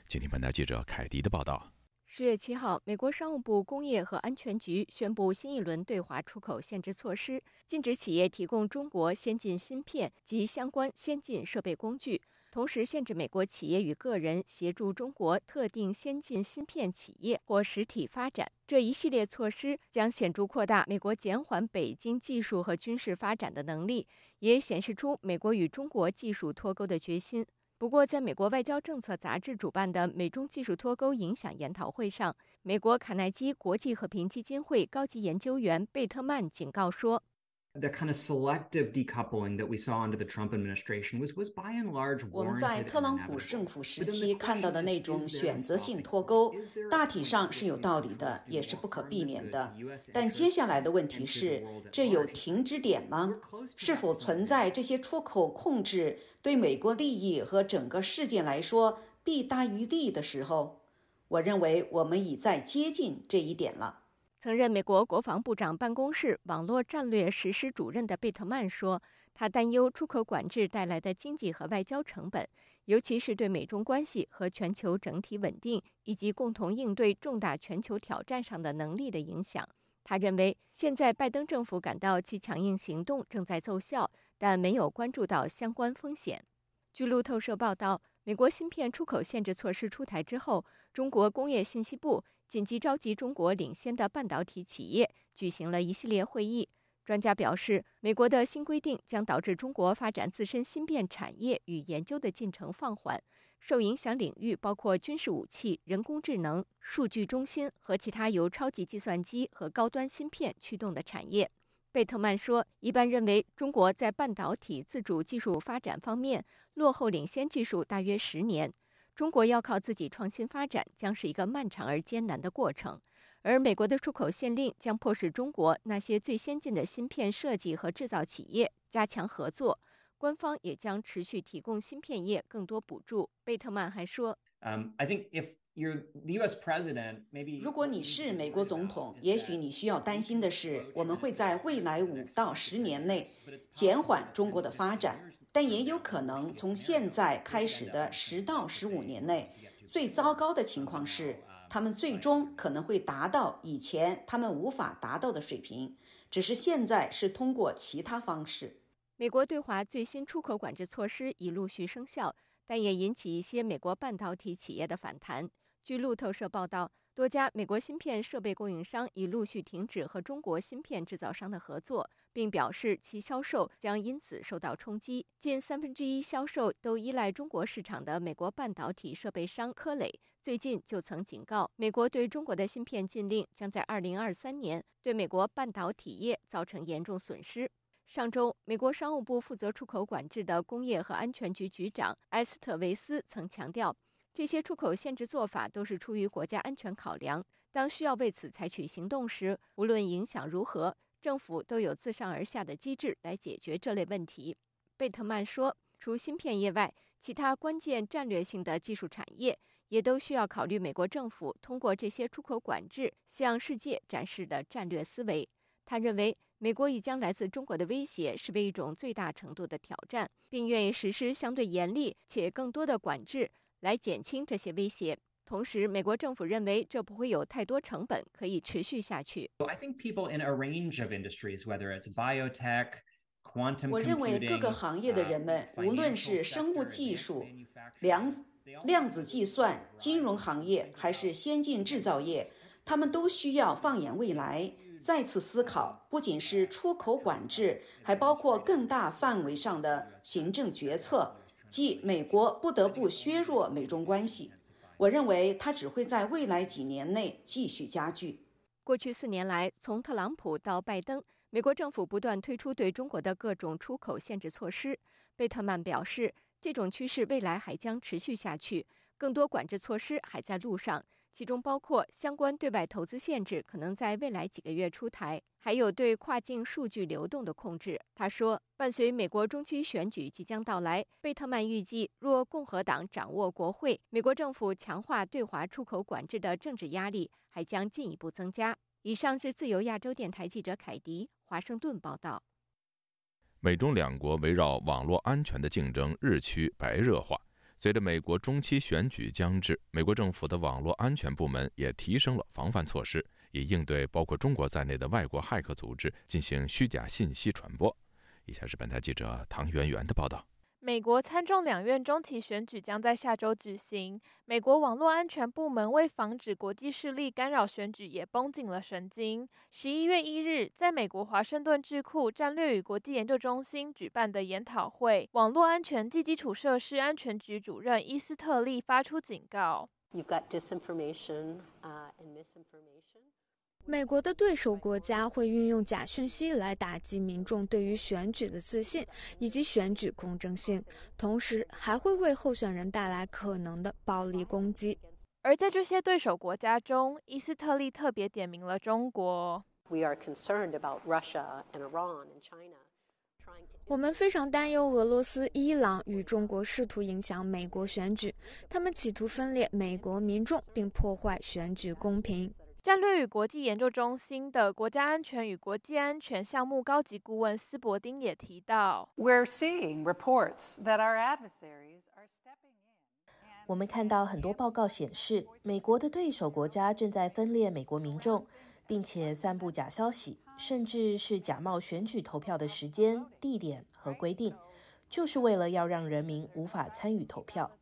Speaker 1: 请听本台记者凯迪的报道。
Speaker 28: 十月七号，美国商务部工业和安全局宣布新一轮对华出口限制措施，禁止企业提供中国先进芯片及相关先进设备工具。同时，限制美国企业与个人协助中国特定先进芯片企业或实体发展。这一系列措施将显著扩大美国减缓北京技术和军事发展的能力，也显示出美国与中国技术脱钩的决心。不过，在美国外交政策杂志主办的美中技术脱钩影响研讨会上，美国卡耐基国际和平基金会高级研究员贝特曼警告说。
Speaker 29: The kind of selective decoupling that we saw under the Trump administration was was by and large
Speaker 22: 我们在特朗普政府时期看到的那种选择性脱钩，大体上是有道理的，也是不可避免的。但接下来的问题是，这有停止点吗？是否存在这些出口控制对美国利益和整个事件来说弊大于利的时候？我认为我们已在接近这一点了。
Speaker 28: 曾任美国国防部长办公室网络战略实施主任的贝特曼说，他担忧出口管制带来的经济和外交成本，尤其是对美中关系和全球整体稳定以及共同应对重大全球挑战上的能力的影响。他认为，现在拜登政府感到其强硬行动正在奏效，但没有关注到相关风险。据路透社报道，美国芯片出口限制措施出台之后，中国工业信息部。紧急召集中国领先的半导体企业举行了一系列会议。专家表示，美国的新规定将导致中国发展自身芯片产业与研究的进程放缓。受影响领域包括军事武器、人工智能、数据中心和其他由超级计算机和高端芯片驱动的产业。贝特曼说：“一般认为，中国在半导体自主技术发展方面落后领先技术大约十年。”中国要靠自己创新发展，将是一个漫长而艰难的过程。而美国的出口限令将迫使中国那些最先进的芯片设计和制造企业加强合作。官方也将持续提供芯片业更多补助。贝特曼还说
Speaker 29: ：“Um, I think if you're the U.S. president, maybe
Speaker 22: 如果你是美国总统，也许你需要担心的是，我们会在未来五到十年内减缓中国的发展。”但也有可能从现在开始的十到十五年内，最糟糕的情况是，他们最终可能会达到以前他们无法达到的水平，只是现在是通过其他方式。
Speaker 28: 美国对华最新出口管制措施已陆续生效，但也引起一些美国半导体企业的反弹。据路透社报道。多家美国芯片设备供应商已陆续停止和中国芯片制造商的合作，并表示其销售将因此受到冲击。近三分之一销售都依赖中国市场的美国半导体设备商科磊最近就曾警告，美国对中国的芯片禁令将在2023年对美国半导体业造成严重损失。上周，美国商务部负责出口管制的工业和安全局局长埃斯特维斯曾强调。这些出口限制做法都是出于国家安全考量。当需要为此采取行动时，无论影响如何，政府都有自上而下的机制来解决这类问题。贝特曼说，除芯片业外，其他关键战略性的技术产业也都需要考虑美国政府通过这些出口管制向世界展示的战略思维。他认为，美国已将来自中国的威胁视为一种最大程度的挑战，并愿意实施相对严厉且更多的管制。来减轻这些威胁。同时，美国政府认为这不会有太多成本，可以持续下去。
Speaker 29: I think people in a range of industries, whether it's biotech, quantum
Speaker 22: 我认为各个行业的人们，无论是生物技术、量量子计算、金融行业，还是先进制造业，他们都需要放眼未来，再次思考，不仅是出口管制，还包括更大范围上的行政决策。即美国不得不削弱美中关系，我认为它只会在未来几年内继续加剧。
Speaker 28: 过去四年来，从特朗普到拜登，美国政府不断推出对中国的各种出口限制措施。贝特曼表示，这种趋势未来还将持续下去，更多管制措施还在路上。其中包括相关对外投资限制，可能在未来几个月出台，还有对跨境数据流动的控制。他说，伴随美国中期选举即将到来，贝特曼预计，若共和党掌握国会，美国政府强化对华出口管制的政治压力还将进一步增加。以上是自由亚洲电台记者凯迪华盛顿报道。
Speaker 1: 美中两国围绕网络安全的竞争日趋白热化。随着美国中期选举将至，美国政府的网络安全部门也提升了防范措施，以应对包括中国在内的外国骇客组织进行虚假信息传播。以下是本台记者唐媛媛的报道。
Speaker 30: 美国参众两院中期选举将在下周举行。美国网络安全部门为防止国际势力干扰选举，也绷紧了神经。十一月一日，在美国华盛顿智库战略与国际研究中心举办的研讨会，网络安全及基础设施安全局主任伊斯特利发出警告。
Speaker 20: 美国的对手国家会运用假讯息来打击民众对于选举的自信以及选举公正性，同时还会为候选人带来可能的暴力攻击。
Speaker 30: 而在这些对手国家中，伊斯特利特别点名了中国。We are concerned about Russia and Iran and China.
Speaker 20: 我们非常担忧俄罗斯、伊朗与中国试图影响美国选举，他们企图分裂美国民众并破坏选举公平。
Speaker 30: 战略与国际研究中心的国家安全与国际安全项目高级顾问斯伯丁也提到
Speaker 31: ：“We're seeing reports that our adversaries are stepping in。”
Speaker 25: 我们看到很多报告显示，美国的对手国家正在分裂美国民众。并且散布假消息，甚至是假冒选举投票的时间、地点和规定，就是为了要让人民无法参与投票。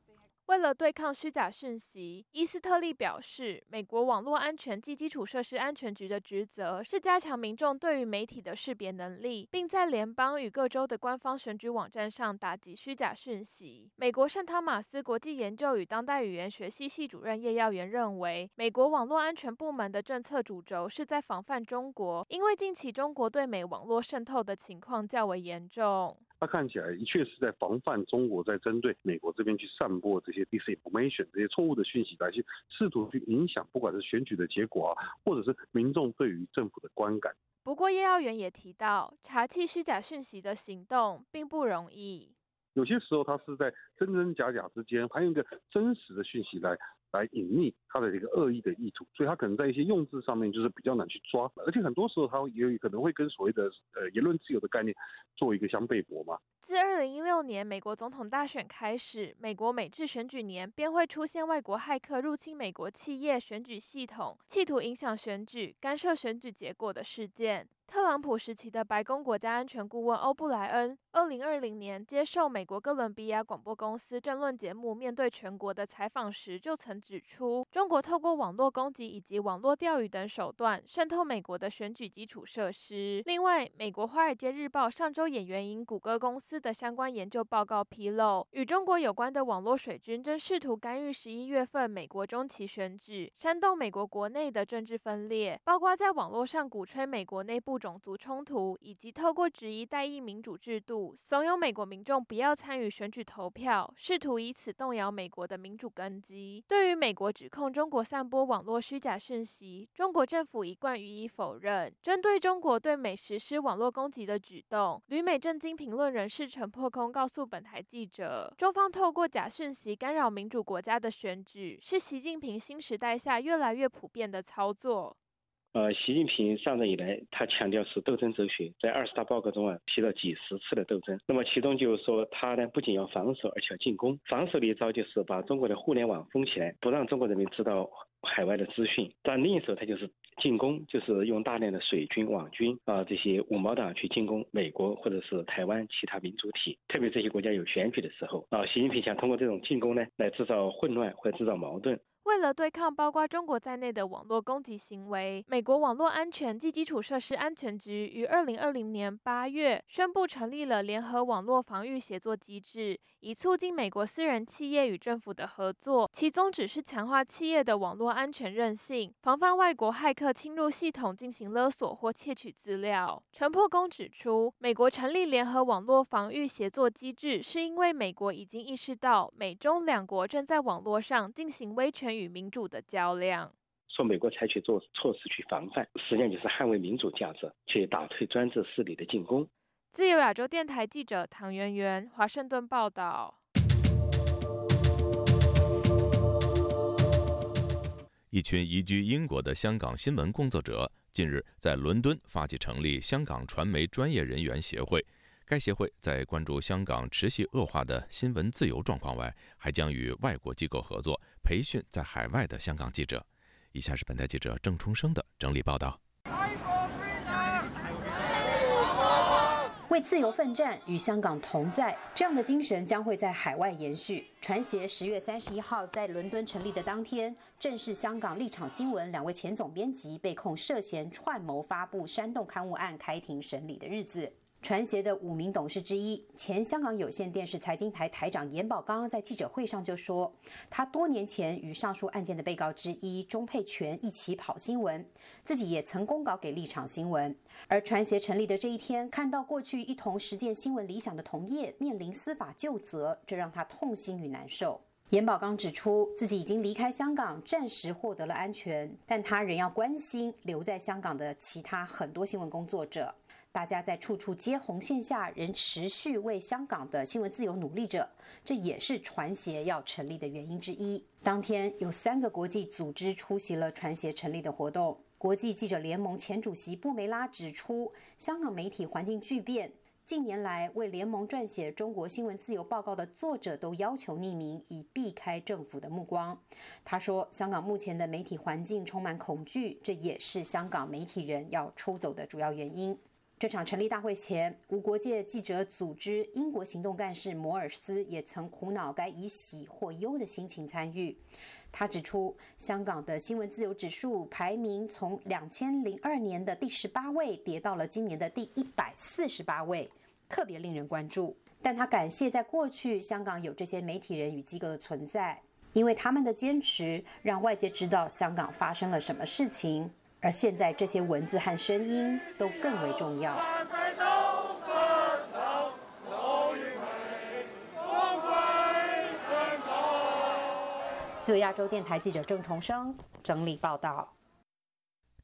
Speaker 30: 为了对抗虚假讯息，伊斯特利表示，美国网络安全及基础设施安全局的职责是加强民众对于媒体的识别能力，并在联邦与各州的官方选举网站上打击虚假讯息。美国圣汤马斯国际研究与当代语言学系系主任叶耀元认为，美国网络安全部门的政策主轴是在防范中国，因为近期中国对美网络渗透的情况较为严重。
Speaker 32: 他看起来的确是在防范中国在针对美国这边去散播这些 disinformation 这些错误的讯息，来去试图去影响，不管是选举的结果啊，或者是民众对于政府的观感。
Speaker 30: 不过叶耀元也提到，查缉虚假讯息的行动并不容易。
Speaker 32: 有些时候，他是在真真假假之间，还有一个真实的讯息来。来隐匿他的一个恶意的意图，所以他可能在一些用字上面就是比较难去抓，而且很多时候他也有可能会跟所谓的呃言论自由的概念做一个相背驳嘛。
Speaker 30: 自二零一六年美国总统大选开始，美国每至选举年便会出现外国骇客入侵美国企业选举系统，企图影响选举、干涉选举结果的事件。特朗普时期的白宫国家安全顾问欧布莱恩，二零二零年接受美国哥伦比亚广播公司政论节目《面对全国》的采访时，就曾指出，中国透过网络攻击以及网络钓鱼等手段渗透美国的选举基础设施。另外，美国《华尔街日报》上周也援引谷歌公司的相关研究报告披露，与中国有关的网络水军正试图干预十一月份美国中期选举，煽动美国国内的政治分裂，包括在网络上鼓吹美国内部。种族冲突，以及透过质疑代议民主制度，怂恿美国民众不要参与选举投票，试图以此动摇美国的民主根基。对于美国指控中国散播网络虚假讯息，中国政府一贯予以否认。针对中国对美实施网络攻击的举动，旅美政经评论人士陈破空告诉本台记者，中方透过假讯息干扰民主国家的选举，是习近平新时代下越来越普遍的操作。
Speaker 33: 呃，习近平上任以来，他强调是斗争哲学，在二十大报告中啊提了几十次的斗争。那么其中就是说，他呢不仅要防守，而且要进攻。防守的一招就是把中国的互联网封起来，不让中国人民知道海外的资讯。但另一手，他就是进攻，就是用大量的水军、网军啊这些五毛党去进攻美国或者是台湾其他民主体，特别这些国家有选举的时候啊，习近平想通过这种进攻呢，来制造混乱或制造矛盾。
Speaker 30: 为了对抗包括中国在内的网络攻击行为，美国网络安全及基础设施安全局于二零二零年八月宣布成立了联合网络防御协作机制，以促进美国私人企业与政府的合作。其宗旨是强化企业的网络安全韧性，防范外国骇客侵入系统进行勒索或窃取资料。陈破公指出，美国成立联合网络防御协作机制，是因为美国已经意识到美中两国正在网络上进行威权。与民主的较量，
Speaker 33: 说美国采取做措施去防范，实际上就是捍卫民主价值，去打退专制势力的进攻。
Speaker 30: 自由亚洲电台记者唐媛媛，华盛顿报道。
Speaker 1: 一群移居英国的香港新闻工作者近日在伦敦发起成立香港传媒专业人员协会。该协会在关注香港持续恶化的新闻自由状况外，还将与外国机构合作，培训在海外的香港记者。以下是本台记者郑冲生的整理报道。
Speaker 34: 为自由奋战，与香港同在，这样的精神将会在海外延续。传协十月三十一号在伦敦成立的当天，正是香港立场新闻两位前总编辑被控涉嫌串谋发布煽动刊物案开庭审理的日子。传协的五名董事之一、前香港有线电视财经台台长严宝刚在记者会上就说，他多年前与上述案件的被告之一钟佩全一起跑新闻，自己也曾公稿给立场新闻。而传协成立的这一天，看到过去一同实践新闻理想的同业面临司法救责，这让他痛心与难受。严宝刚指出，自己已经离开香港，暂时获得了安全，但他仍要关心留在香港的其他很多新闻工作者。大家在处处接红线下，仍持续为香港的新闻自由努力着，这也是传协要成立的原因之一。当天有三个国际组织出席了传协成立的活动。国际记者联盟前主席布梅拉指出，香港媒体环境巨变。近年来，为联盟撰写《中国新闻自由报告》的作者都要求匿名，以避开政府的目光。他说：“香港目前的媒体环境充满恐惧，这也是香港媒体人要出走的主要原因。”这场成立大会前，无国界记者组织英国行动干事摩尔斯也曾苦恼该以喜或忧的心情参与。他指出，香港的新闻自由指数排名从两千零二年的第十八位跌到了今年的第一百四十八位，特别令人关注。但他感谢在过去香港有这些媒体人与机构的存在，因为他们的坚持让外界知道香港发生了什么事情。而现在，这些文字和声音都更为重要。自由亚洲电台记者郑重生整理报道：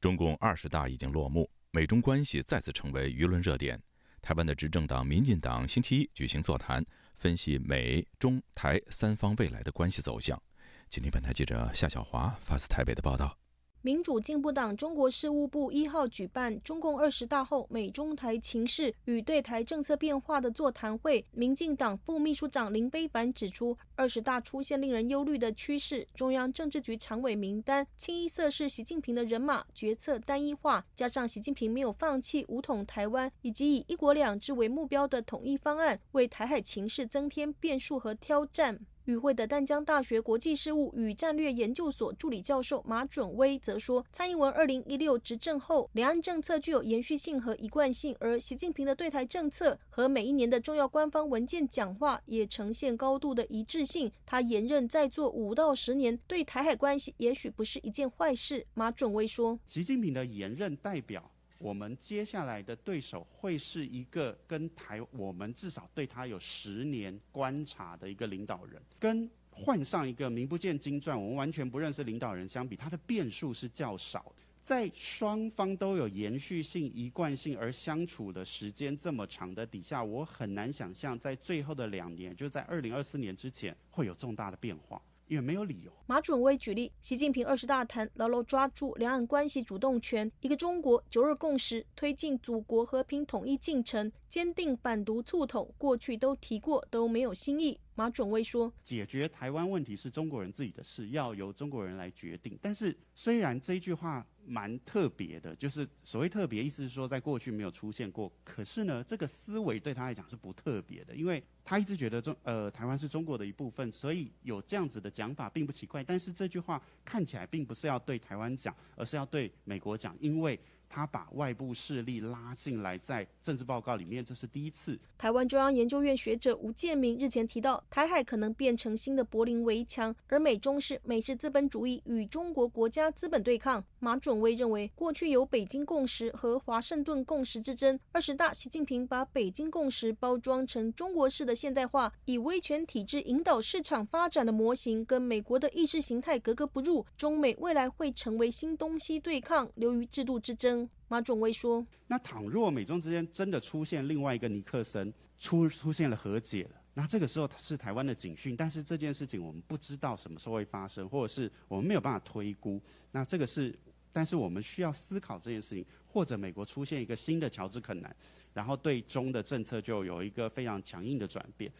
Speaker 1: 中共二十大已经落幕，美中关系再次成为舆论热点。台湾的执政党民进党星期一举行座谈，分析美中台三方未来的关系走向。今天，本台记者夏小华发自台北的报道。
Speaker 35: 民主进步党中国事务部一号举办中共二十大后美中台情势与对台政策变化的座谈会。民进党副秘书长林非凡指出，二十大出现令人忧虑的趋势，中央政治局常委名单清一色是习近平的人马，决策单一化，加上习近平没有放弃武统台湾以及以一国两制为目标的统一方案，为台海情势增添变数和挑战。与会的淡江大学国际事务与战略研究所助理教授马准威则说，蔡英文二零一六执政后，两岸政策具有延续性和一贯性，而习近平的对台政策和每一年的重要官方文件讲话也呈现高度的一致性。他延任再做五到十年，对台海关系也许不是一件坏事。马准威说，
Speaker 36: 习近平的延任代表。我们接下来的对手会是一个跟台，我们至少对他有十年观察的一个领导人，跟换上一个名不见经传、我们完全不认识领导人相比，他的变数是较少的。在双方都有延续性、一贯性而相处的时间这么长的底下，我很难想象在最后的两年，就在二零二四年之前会有重大的变化。因为没有理由。
Speaker 35: 马准威举例，习近平二十大谈牢牢抓住两岸关系主动权，一个中国、九二共识，推进祖国和平统一进程，坚定反独促统。过去都提过，都没有新意。马准威说：“
Speaker 36: 解决台湾问题是中国人自己的事，要由中国人来决定。但是虽然这句话。”蛮特别的，就是所谓特别，意思是说在过去没有出现过。可是呢，这个思维对他来讲是不特别的，因为他一直觉得中呃台湾是中国的一部分，所以有这样子的讲法并不奇怪。但是这句话看起来并不是要对台湾讲，而是要对美国讲，因为。他把外部势力拉进来，在政治报告里面，这是第一次。
Speaker 35: 台湾中央研究院学者吴建明日前提到，台海可能变成新的柏林围墙，而美中是美式资本主义与中国国家资本对抗。马准威认为，过去有北京共识和华盛顿共识之争，二十大习近平把北京共识包装成中国式的现代化，以威权体制引导市场发展的模型，跟美国的意识形态格格不入。中美未来会成为新东西对抗，流于制度之争。马仲威说：“
Speaker 36: 那倘若美中之间真的出现另外一个尼克森，出出现了和解了，那这个时候是台湾的警讯。但是这件事情我们不知道什么时候会发生，或者是我们没有办法推估。那这个是，但是我们需要思考这件事情，或者美国出现一个新的乔治肯南，然后对中的政策就有一个非常强硬的转变。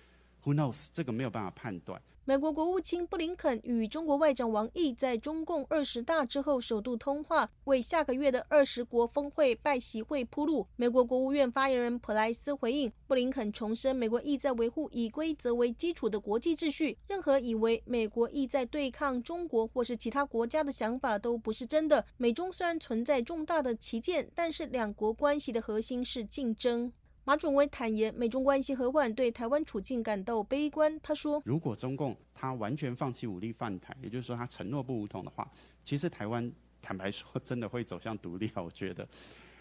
Speaker 36: Who knows？这个没有办法判断。”
Speaker 35: 美国国务卿布林肯与中国外长王毅在中共二十大之后首度通话，为下个月的二十国峰会拜习会铺路。美国国务院发言人普莱斯回应，布林肯重申，美国意在维护以规则为基础的国际秩序，任何以为美国意在对抗中国或是其他国家的想法都不是真的。美中虽然存在重大的旗舰，但是两国关系的核心是竞争。马准威坦言，美中关系和缓，对台湾处境感到悲观。他说：“
Speaker 36: 如果中共他完全放弃武力犯台，也就是说他承诺不武统的话，其实台湾 *laughs* 坦白说真的会走向独立啊。我觉得，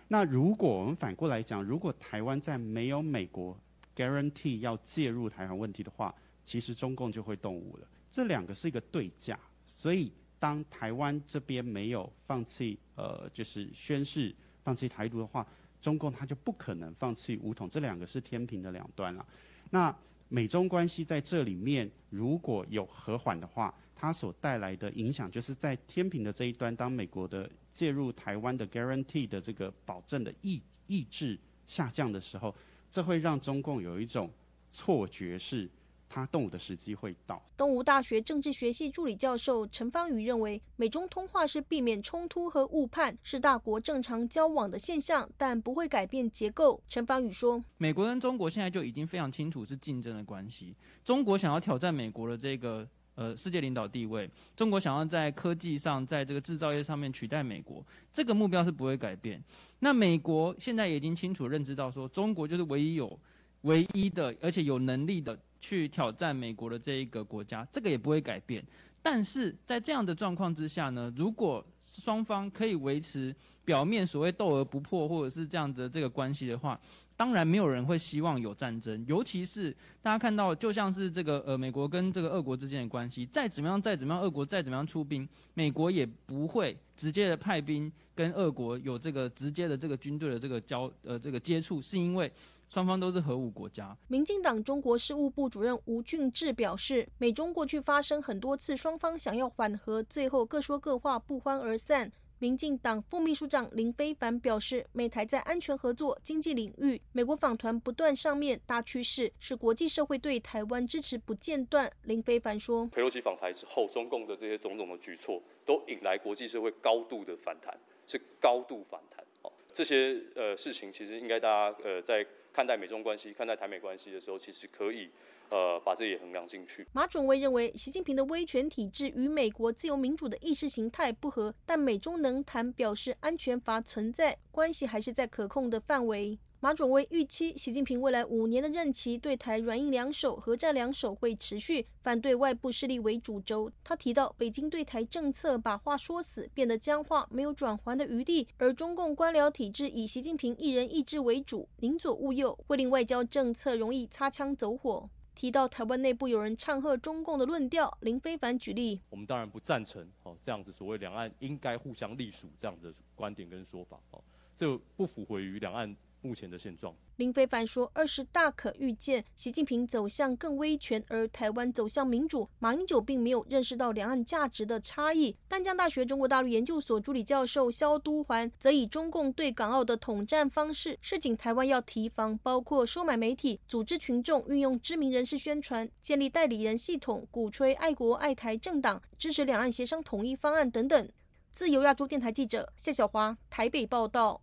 Speaker 36: 那如果我们反过来讲，如果台湾在没有美国 guarantee 要介入台湾问题的话，其实中共就会动武了。这两个是一个对价，所以当台湾这边没有放弃，呃，就是宣誓放弃台独的话，中共他就不可能放弃武统，这两个是天平的两端了。那美中关系在这里面如果有和缓的话，它所带来的影响就是在天平的这一端，当美国的介入台湾的 guarantee 的这个保证的意意志下降的时候，这会让中共有一种错觉是。他动武的时机会到。
Speaker 35: 东吴大学政治学系助理教授陈方宇认为，美中通话是避免冲突和误判，是大国正常交往的现象，但不会改变结构。陈方宇说：“
Speaker 37: 美国跟中国现在就已经非常清楚是竞争的关系。中国想要挑战美国的这个呃世界领导地位，中国想要在科技上，在这个制造业上面取代美国，这个目标是不会改变。那美国现在已经清楚认知到，说中国就是唯一有唯一的，而且有能力的。”去挑战美国的这一个国家，这个也不会改变。但是在这样的状况之下呢，如果双方可以维持表面所谓斗而不破，或者是这样的这个关系的话，当然没有人会希望有战争。尤其是大家看到，就像是这个呃美国跟这个俄国之间的关系，再怎么样再怎么样，俄国再怎么样出兵，美国也不会直接的派兵跟俄国有这个直接的这个军队的这个交呃这个接触，是因为。双方都是核武国家。
Speaker 35: 民进党中国事务部主任吴俊志表示，美中过去发生很多次，双方想要缓和，最后各说各话，不欢而散。民进党副秘书长林非凡表示，美台在安全合作、经济领域，美国访团不断上面大趋势，是国际社会对台湾支持不间断。林非凡说，
Speaker 38: 佩洛西访台之后，中共的这些种种的举措，都引来国际社会高度的反弹，是高度反弹。哦，这些呃事情，其实应该大家呃在。看待美中关系、看待台美关系的时候，其实可以，呃，把这也衡量进去。
Speaker 35: 马准威认为，习近平的威权体制与美国自由民主的意识形态不合，但美中能谈，表示安全阀存在，关系还是在可控的范围。马准威预期，习近平未来五年的任期对台软硬两手、核战两手会持续，反对外部势力为主轴。他提到，北京对台政策把话说死，变得僵化，没有转圜的余地。而中共官僚体制以习近平一人一志为主，宁左勿右，会令外交政策容易擦枪走火。提到台湾内部有人唱和中共的论调，林非凡举例：
Speaker 39: 我们当然不赞成哦这样子所谓两岸应该互相隶属这样的观点跟说法哦，这不符合于两岸。目前的现状，
Speaker 35: 林非凡说：“二十大可预见，习近平走向更威权，而台湾走向民主。马英九并没有认识到两岸价值的差异。”淡江大学中国大陆研究所助理教授肖都环则以中共对港澳的统战方式，示警台湾要提防，包括收买媒体、组织群众、运用知名人士宣传、建立代理人系统、鼓吹爱国爱台政党、支持两岸协商统一方案等等。自由亚洲电台记者谢小华台北报道。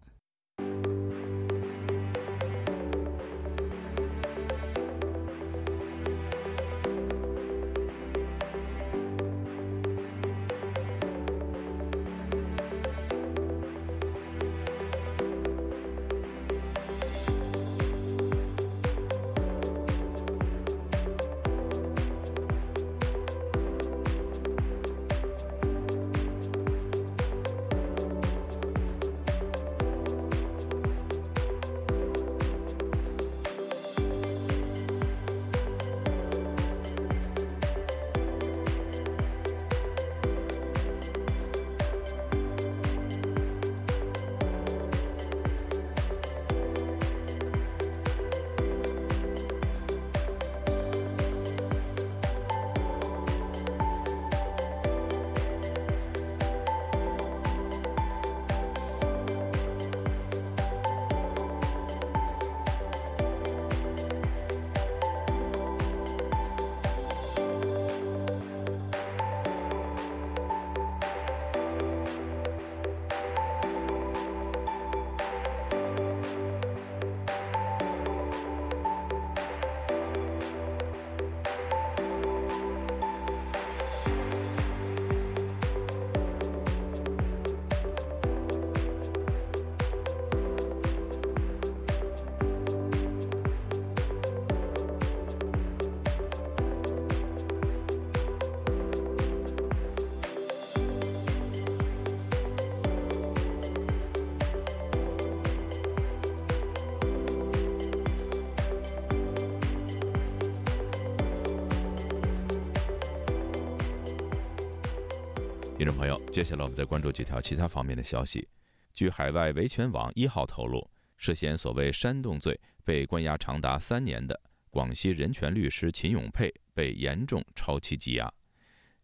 Speaker 1: 众朋友，接下来我们再关注几条其他方面的消息。据海外维权网一号透露，涉嫌所谓煽动罪被关押长达三年的广西人权律师秦永佩被严重超期羁押。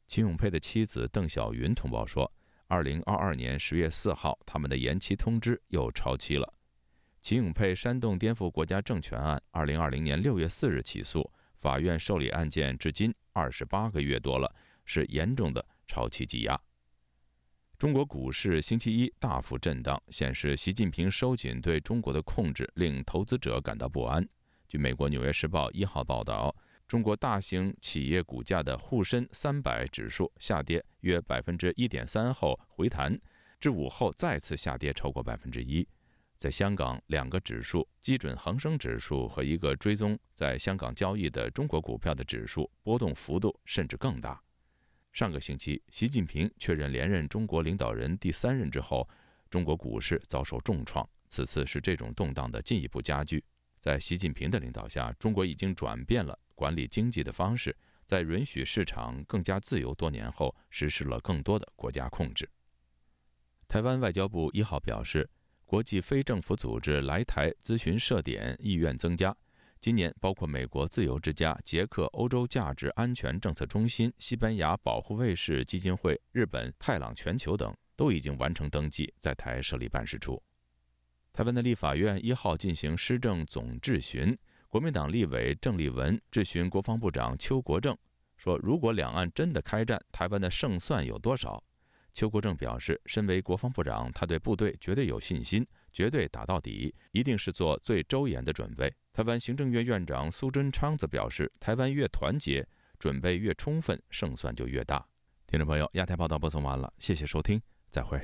Speaker 1: 秦永佩的妻子邓小云通报说，二零二二年十月四号，他们的延期通知又超期了。秦永佩煽动颠覆国家政权案，二零二零年六月四日起诉，法院受理案件至今二十八个月多了，是严重的超期羁押。中国股市星期一大幅震荡，显示习近平收紧对中国的控制令投资者感到不安。据美国《纽约时报》一号报道，中国大型企业股价的沪深三百指数下跌约百分之一点三后回弹，至午后再次下跌超过百分之一。在香港，两个指数——基准恒生指数和一个追踪在香港交易的中国股票的指数，波动幅度甚至更大。上个星期，习近平确认连任中国领导人第三任之后，中国股市遭受重创。此次是这种动荡的进一步加剧。在习近平的领导下，中国已经转变了管理经济的方式，在允许市场更加自由多年后，实施了更多的国家控制。台湾外交部一号表示。国际非政府组织来台咨询设点意愿增加。今年，包括美国自由之家、捷克欧洲价值安全政策中心、西班牙保护卫士基金会、日本泰朗全球等，都已经完成登记，在台设立办事处。台湾的立法院一号进行施政总质询，国民党立委郑丽文质询国防部长邱国正，说：“如果两岸真的开战，台湾的胜算有多少？”邱国正表示，身为国防部长，他对部队绝对有信心，绝对打到底，一定是做最周延的准备。台湾行政院院长苏贞昌则表示，台湾越团结，准备越充分，胜算就越大。听众朋友，亚太报道播送完了，谢谢收听，再会。